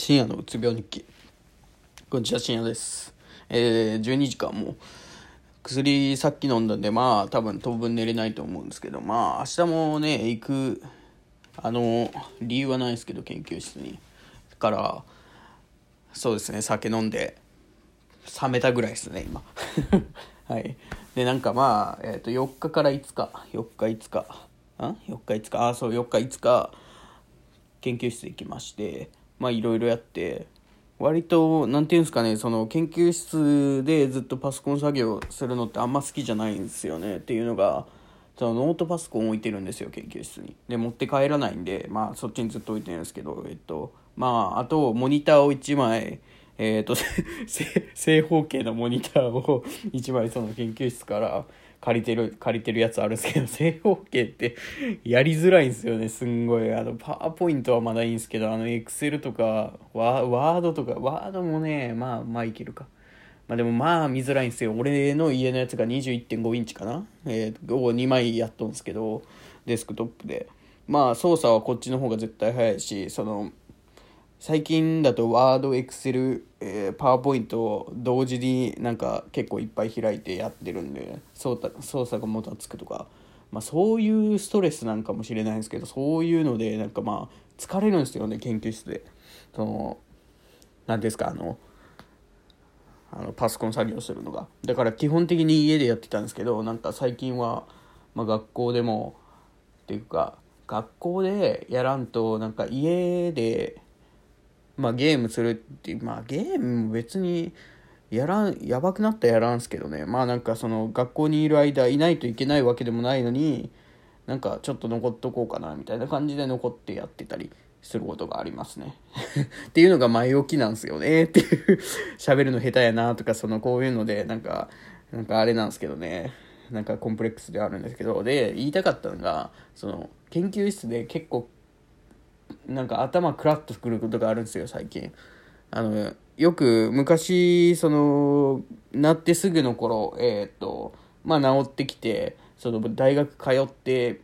深夜のうつ病日記。こんにちは深夜です。えー、12時間も。う薬さっき飲んだんでまあ多分当分寝れないと思うんですけどまあ明日もね行くあの理由はないですけど研究室に。からそうですね酒飲んで冷めたぐらいですね今。はい。でなんかまあ、えー、と4日から5日。4日5日。ん？4日5日。あそう4日5日。研究室行きまして。まあいろいろやって割と何て言うんですかねその研究室でずっとパソコン作業するのってあんま好きじゃないんですよねっていうのがそのノートパソコン置いてるんですよ研究室に。で持って帰らないんでまあそっちにずっと置いてるんですけどえっとまああとモニターを1枚えっ、と正方形のモニターを1枚その研究室から借りてる、借りてるやつあるんですけど、正方形ってやりづらいんですよね、すんごい。あの、パワーポイントはまだいいんですけど、あの、エクセルとか、ワードとか、ワードもね、まあ、まあいけるか。まあでもまあ見づらいんですよ。俺の家のやつが21.5インチかな？えー、を2枚やっとんですけど、デスクトップで。まあ操作はこっちの方が絶対早いし、その、最近だとワード、エクセル、えー、パワーポイントを同時になんか結構いっぱい開いてやってるんで操作がもたつくとか、まあ、そういうストレスなんかもしれないんですけどそういうのでなんかまあ疲れるんですよね研究室で。その何ですかあのあのパソコン作業するのが。だから基本的に家でやってたんですけどなんか最近は、まあ、学校でもっていうか学校でやらんとなんか家でまあゲームするって、まあゲーム別にやらん、やばくなったらやらんすけどね。まあなんかその学校にいる間いないといけないわけでもないのに、なんかちょっと残っとこうかなみたいな感じで残ってやってたりすることがありますね。っていうのが前置きなんすよねっていう喋るの下手やなとかそのこういうのでなんか、なんかあれなんですけどね。なんかコンプレックスではあるんですけど、で、言いたかったのが、その研究室で結構なんか頭クラッとくることがあるんですよ最近。あのよく昔そのなってすぐの頃えっ、とまあ治ってきてその大学通って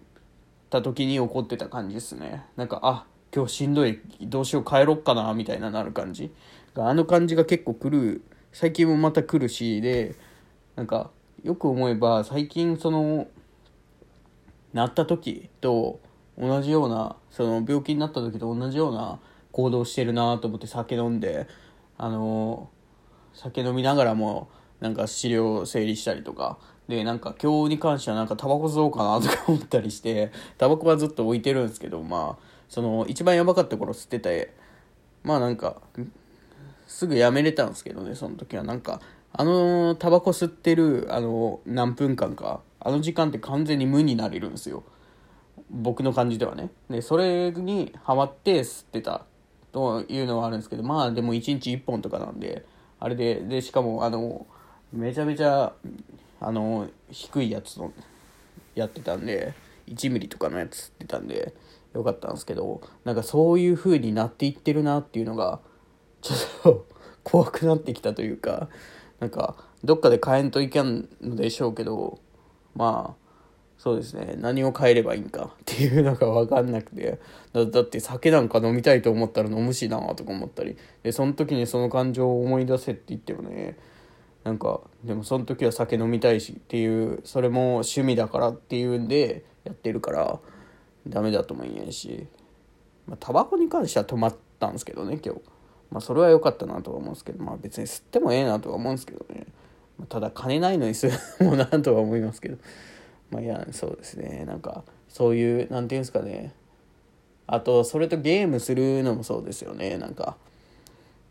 た時に起こってた感じですね。なんかあ今日しんどいどうしよう帰ろっかなみたいななる感じあの感じが結構来る最近もまた来るしでなんかよく思えば最近そのなった時と同じようなその病気になった時と同じような行動してるなと思って酒飲んであの酒飲みながらもなんか資料整理したりとか。でなんか今日に関してはなんかタバコ吸おうかなとか思ったりしてタバコはずっと置いてるんですけどまあその一番やばかった頃吸っててまあなんかすぐやめれたんですけどねその時は。なんかあのタバコ吸ってるあの何分間かあの時間って完全に無になれるんですよ。僕の感じではね。でそれにハマって吸ってたというのはあるんですけどまあでも1日1本とかなんであれででしかもあのめちゃめちゃあの低いやつのやってたんで1ミリとかのやつ吸ってたんでよかったんですけどなんかそういう風になっていってるなっていうのがちょっと怖くなってきたというかなんかどっかで変えんといけんのでしょうけどまあそうですね。何を変えればいいんかっていうのが分かんなくて。だって酒なんか飲みたいと思ったら飲むしなとか思ったり。でその時にその感情を思い出せって言ってもねなんかでもその時は酒飲みたいしっていうそれも趣味だからっていうんでやってるからダメだとも言えんし。まあタバコに関しては止まったんですけどね今日。まあそれは良かったなとは思うんですけど。まあ別に吸ってもええなとは思うんですけどね。ただ金ないのに吸うのもなとは思いますけど。まあいやそうですね。なんかそういう何て言うんですかね。あとそれとゲームするのもそうですよね。なんか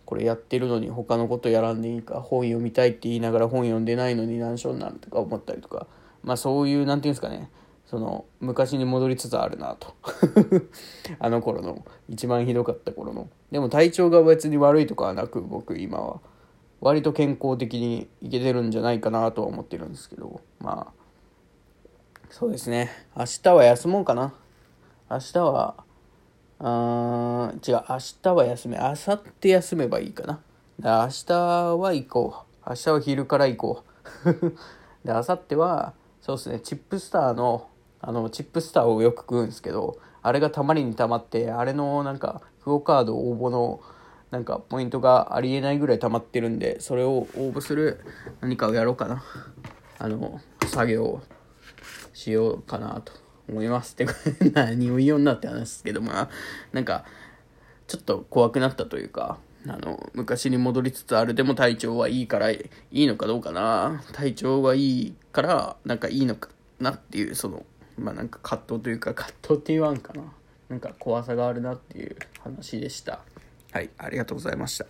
これやってるのに他のことやらんでいいか本読みたいって言いながら本読んでないのに難所になるとか思ったりとか。まあそういう何て言うんですかね。その昔に戻りつつあるなと。あの頃の一番ひどかった頃の。でも体調が別に悪いとかはなく僕今は。割と健康的にいけてるんじゃないかなとは思ってるんですけど。まあそうですね。明日は休もうかな。明日は、あー違う、明日は休め、明後日休めばいいかな。明日は行こう。明日は昼から行こう。で、明後日は、そうですね、チップスターの、あの、チップスターをよく食うんですけど、あれがたまりにたまって、あれのなんか、クオカード応募の、なんかポイントがありえないぐらい溜まってるんで、それを応募する何かをやろうかな。あの、作業をしようかなと思います。って何を言おうになって話ですけど、まあ、なんか、ちょっと怖くなったというか、あの、昔に戻りつつあるでも体調はいいからいいのかどうかな。体調はいいから、なんかいいのかなっていう、その、まあなんか葛藤というか、葛藤って言わんかな。なんか怖さがあるなっていう話でした。はい、ありがとうございました。